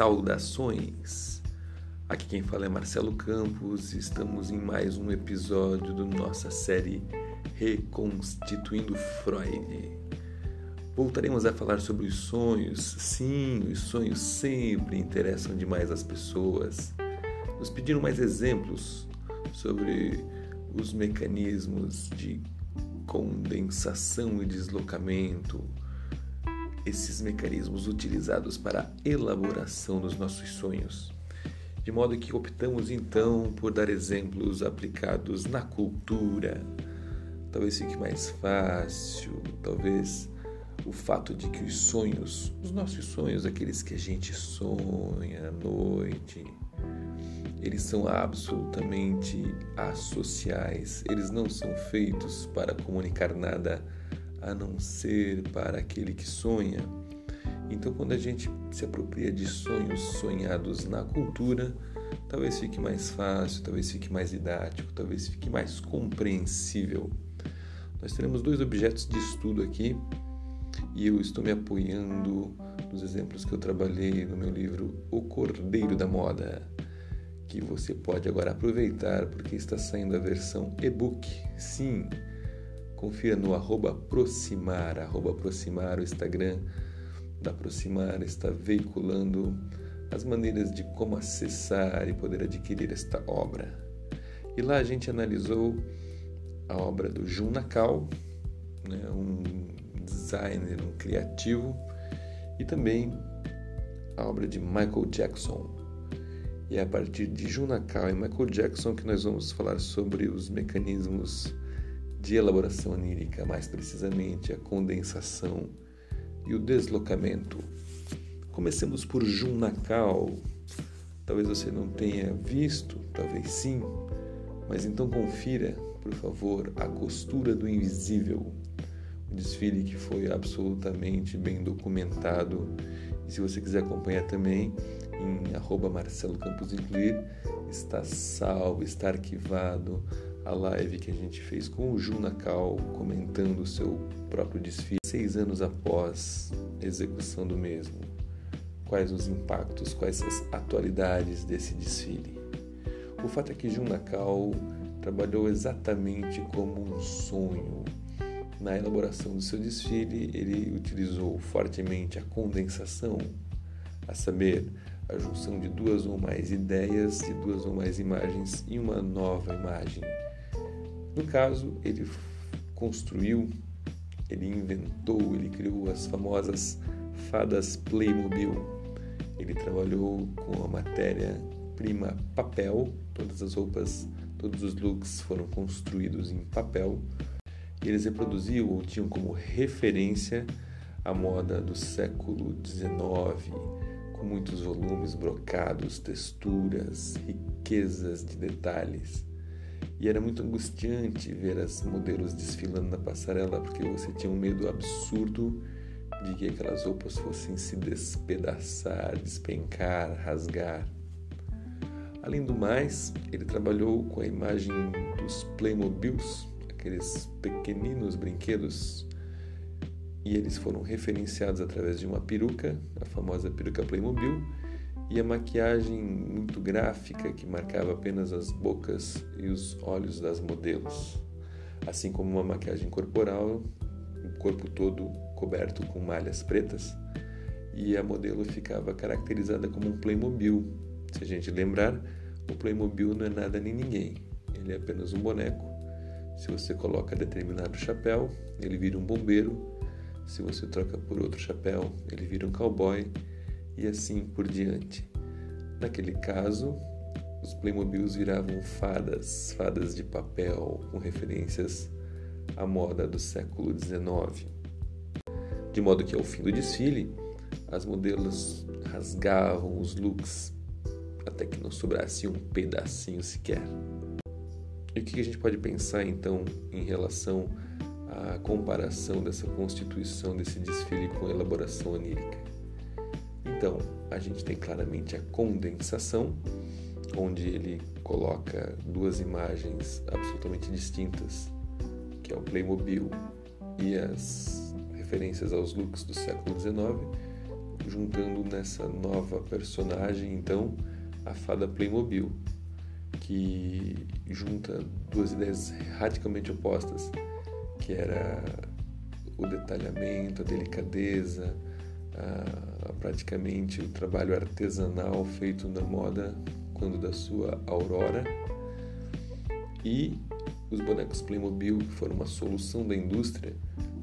Saudações! Aqui quem fala é Marcelo Campos estamos em mais um episódio da nossa série Reconstituindo Freud. Voltaremos a falar sobre os sonhos. Sim, os sonhos sempre interessam demais as pessoas. Nos pediram mais exemplos sobre os mecanismos de condensação e deslocamento, esses mecanismos utilizados para a elaboração dos nossos sonhos. De modo que optamos então por dar exemplos aplicados na cultura. Talvez fique mais fácil, talvez o fato de que os sonhos, os nossos sonhos, aqueles que a gente sonha à noite, eles são absolutamente associais, eles não são feitos para comunicar nada a não ser para aquele que sonha. Então, quando a gente se apropria de sonhos sonhados na cultura, talvez fique mais fácil, talvez fique mais didático, talvez fique mais compreensível. Nós teremos dois objetos de estudo aqui e eu estou me apoiando nos exemplos que eu trabalhei no meu livro O Cordeiro da Moda, que você pode agora aproveitar porque está saindo a versão e-book. Sim, confira no arroba Proximar, arroba Proximar, o Instagram da Proximar está veiculando as maneiras de como acessar e poder adquirir esta obra. E lá a gente analisou a obra do Jun Nakal, né, um designer, um criativo, e também a obra de Michael Jackson. E é a partir de Jun Nakal e Michael Jackson que nós vamos falar sobre os mecanismos de elaboração onírica, mais precisamente a condensação e o deslocamento. Comecemos por Junakal. Talvez você não tenha visto, talvez sim, mas então confira, por favor, a costura do invisível. Um desfile que foi absolutamente bem documentado. E se você quiser acompanhar também, em arroba Marcelo Campos Incluir, está salvo, está arquivado a live que a gente fez com o Junakal comentando o seu próprio desfile seis anos após a execução do mesmo. Quais os impactos, quais as atualidades desse desfile? O fato é que Junakal trabalhou exatamente como um sonho. Na elaboração do seu desfile, ele utilizou fortemente a condensação, a saber, a junção de duas ou mais ideias, de duas ou mais imagens em uma nova imagem. No caso, ele construiu, ele inventou, ele criou as famosas fadas Playmobil. Ele trabalhou com a matéria-prima papel, todas as roupas, todos os looks foram construídos em papel. E eles reproduziam ou tinham como referência a moda do século XIX, com muitos volumes brocados, texturas, riquezas de detalhes. E era muito angustiante ver as modelos desfilando na passarela, porque você tinha um medo absurdo de que aquelas roupas fossem se despedaçar, despencar, rasgar. Além do mais, ele trabalhou com a imagem dos Playmobils, aqueles pequeninos brinquedos, e eles foram referenciados através de uma peruca, a famosa peruca Playmobil, e a maquiagem muito gráfica que marcava apenas as bocas e os olhos das modelos, assim como uma maquiagem corporal, o corpo todo coberto com malhas pretas, e a modelo ficava caracterizada como um Playmobil. Se a gente lembrar, o Playmobil não é nada nem ninguém, ele é apenas um boneco. Se você coloca determinado chapéu, ele vira um bombeiro. Se você troca por outro chapéu, ele vira um cowboy e assim por diante. Naquele caso, os Playmobils viravam fadas, fadas de papel, com referências à moda do século XIX. De modo que ao fim do desfile, as modelos rasgavam os looks até que não sobrasse um pedacinho sequer. E o que a gente pode pensar então em relação à comparação dessa constituição desse desfile com a elaboração onírica? Então, a gente tem claramente a condensação, onde ele coloca duas imagens absolutamente distintas, que é o Playmobil e as referências aos looks do século XIX, juntando nessa nova personagem, então, a fada Playmobil, que junta duas ideias radicalmente opostas, que era o detalhamento, a delicadeza, a, a, praticamente o trabalho artesanal feito na moda quando da sua aurora e os bonecos Playmobil que foram uma solução da indústria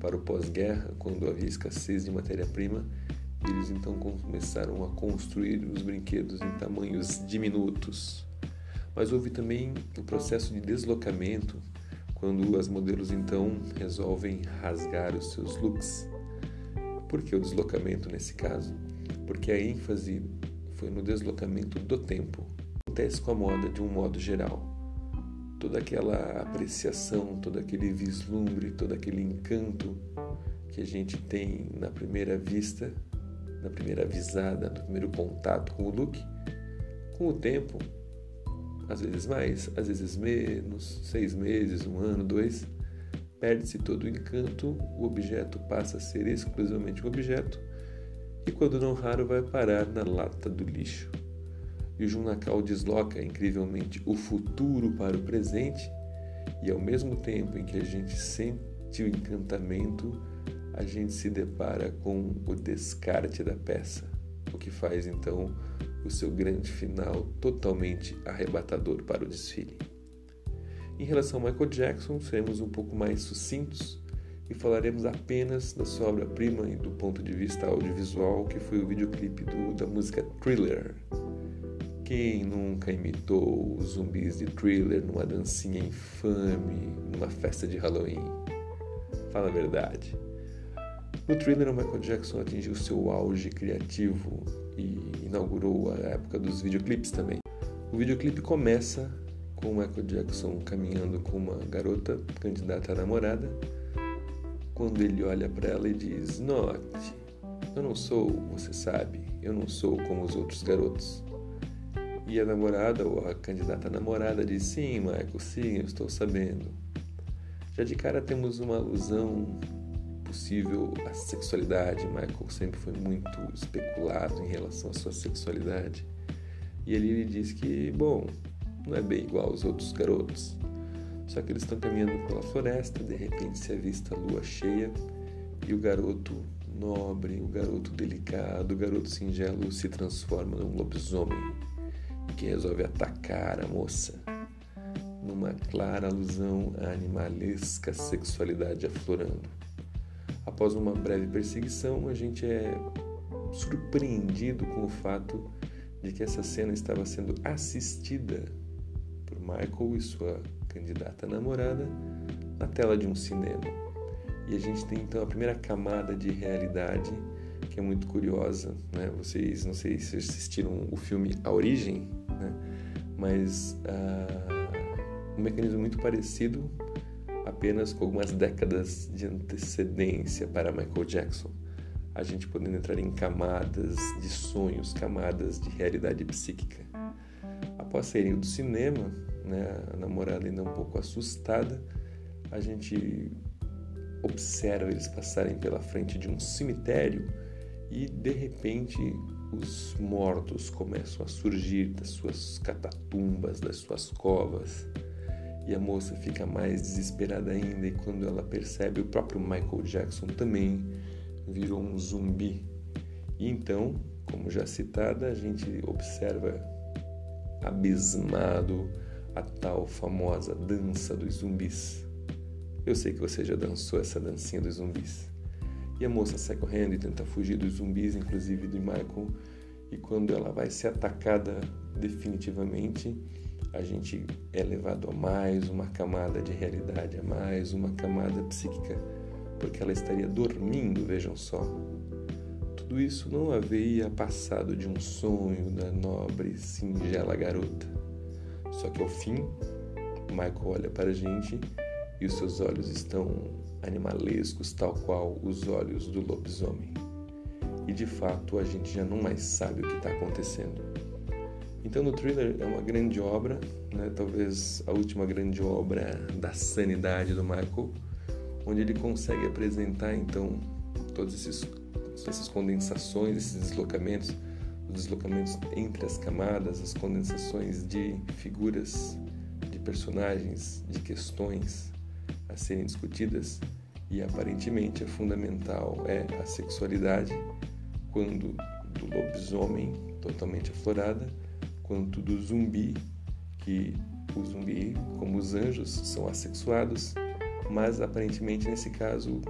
para o pós-guerra quando havia escassez de matéria-prima eles então começaram a construir os brinquedos em tamanhos diminutos mas houve também o processo de deslocamento quando as modelos então resolvem rasgar os seus looks. Por que o deslocamento nesse caso? Porque a ênfase foi no deslocamento do tempo. Acontece com a moda de um modo geral. Toda aquela apreciação, todo aquele vislumbre, todo aquele encanto que a gente tem na primeira vista, na primeira visada, no primeiro contato com o look, com o tempo às vezes mais, às vezes menos, seis meses, um ano, dois, perde-se todo o encanto, o objeto passa a ser exclusivamente um objeto e, quando não raro, vai parar na lata do lixo. E o Junacal desloca incrivelmente o futuro para o presente e, ao mesmo tempo em que a gente sente o encantamento, a gente se depara com o descarte da peça, o que faz então o seu grande final totalmente arrebatador para o desfile. Em relação a Michael Jackson, seremos um pouco mais sucintos e falaremos apenas da sua obra-prima e do ponto de vista audiovisual, que foi o videoclipe do, da música Thriller. Quem nunca imitou os zumbis de Thriller numa dancinha infame, numa festa de Halloween? Fala a verdade. No Thriller, o Michael Jackson atingiu seu auge criativo e inaugurou a época dos videoclipes também. O videoclipe começa com Michael Jackson caminhando com uma garota candidata a namorada, quando ele olha para ela e diz: Note, eu não sou, você sabe, eu não sou como os outros garotos. E a namorada ou a candidata a namorada diz: Sim, Michael, sim, eu estou sabendo. Já de cara temos uma alusão possível a sexualidade. Michael sempre foi muito especulado em relação à sua sexualidade. E ali ele diz que, bom, não é bem igual aos outros garotos. Só que eles estão caminhando pela floresta, de repente se avista a lua cheia e o garoto nobre, o garoto delicado, o garoto singelo se transforma num lobisomem que resolve atacar a moça numa clara alusão à animalesca sexualidade aflorando. Após uma breve perseguição, a gente é surpreendido com o fato de que essa cena estava sendo assistida por Michael e sua candidata namorada na tela de um cinema. E a gente tem então a primeira camada de realidade que é muito curiosa, né? Vocês não sei se assistiram o filme A Origem, né? Mas uh, um mecanismo muito parecido apenas com algumas décadas de antecedência para Michael Jackson, a gente podendo entrar em camadas de sonhos, camadas de realidade psíquica. Saírem do cinema, né, a namorada ainda um pouco assustada, a gente observa eles passarem pela frente de um cemitério e de repente os mortos começam a surgir das suas catatumbas, das suas covas. E a moça fica mais desesperada ainda, e quando ela percebe, o próprio Michael Jackson também virou um zumbi. E então, como já citada, a gente observa abismado a tal famosa dança dos zumbis. Eu sei que você já dançou essa dancinha dos zumbis. E a moça sai correndo e tenta fugir dos zumbis, inclusive do Michael. E quando ela vai ser atacada definitivamente, a gente é levado a mais uma camada de realidade, a mais uma camada psíquica, porque ela estaria dormindo, vejam só. Tudo isso não havia passado de um sonho da nobre, singela garota. Só que ao fim, Michael olha para a gente e os seus olhos estão animalescos, tal qual os olhos do lobisomem. E de fato a gente já não mais sabe o que está acontecendo. Então, no thriller é uma grande obra, né? talvez a última grande obra da sanidade do Michael, onde ele consegue apresentar então todos esses essas condensações, esses deslocamentos, os deslocamentos entre as camadas, as condensações de figuras, de personagens, de questões a serem discutidas. E aparentemente a fundamental é a sexualidade, quando do lobisomem totalmente aflorada, quanto do zumbi, que o zumbi, como os anjos, são assexuados, mas aparentemente nesse caso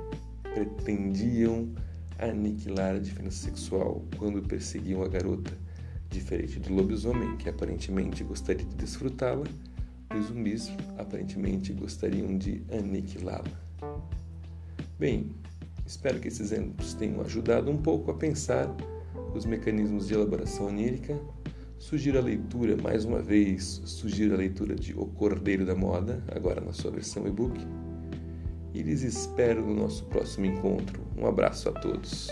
pretendiam aniquilar a diferença sexual quando perseguiam a garota, diferente do lobisomem, que aparentemente gostaria de desfrutá-la, os zumbis aparentemente gostariam de aniquilá-la. Bem, espero que esses exemplos tenham ajudado um pouco a pensar os mecanismos de elaboração onírica. Sugiro a leitura, mais uma vez, sugiro a leitura de O Cordeiro da Moda, agora na sua versão e-book. E lhes espero no nosso próximo encontro. Um abraço a todos.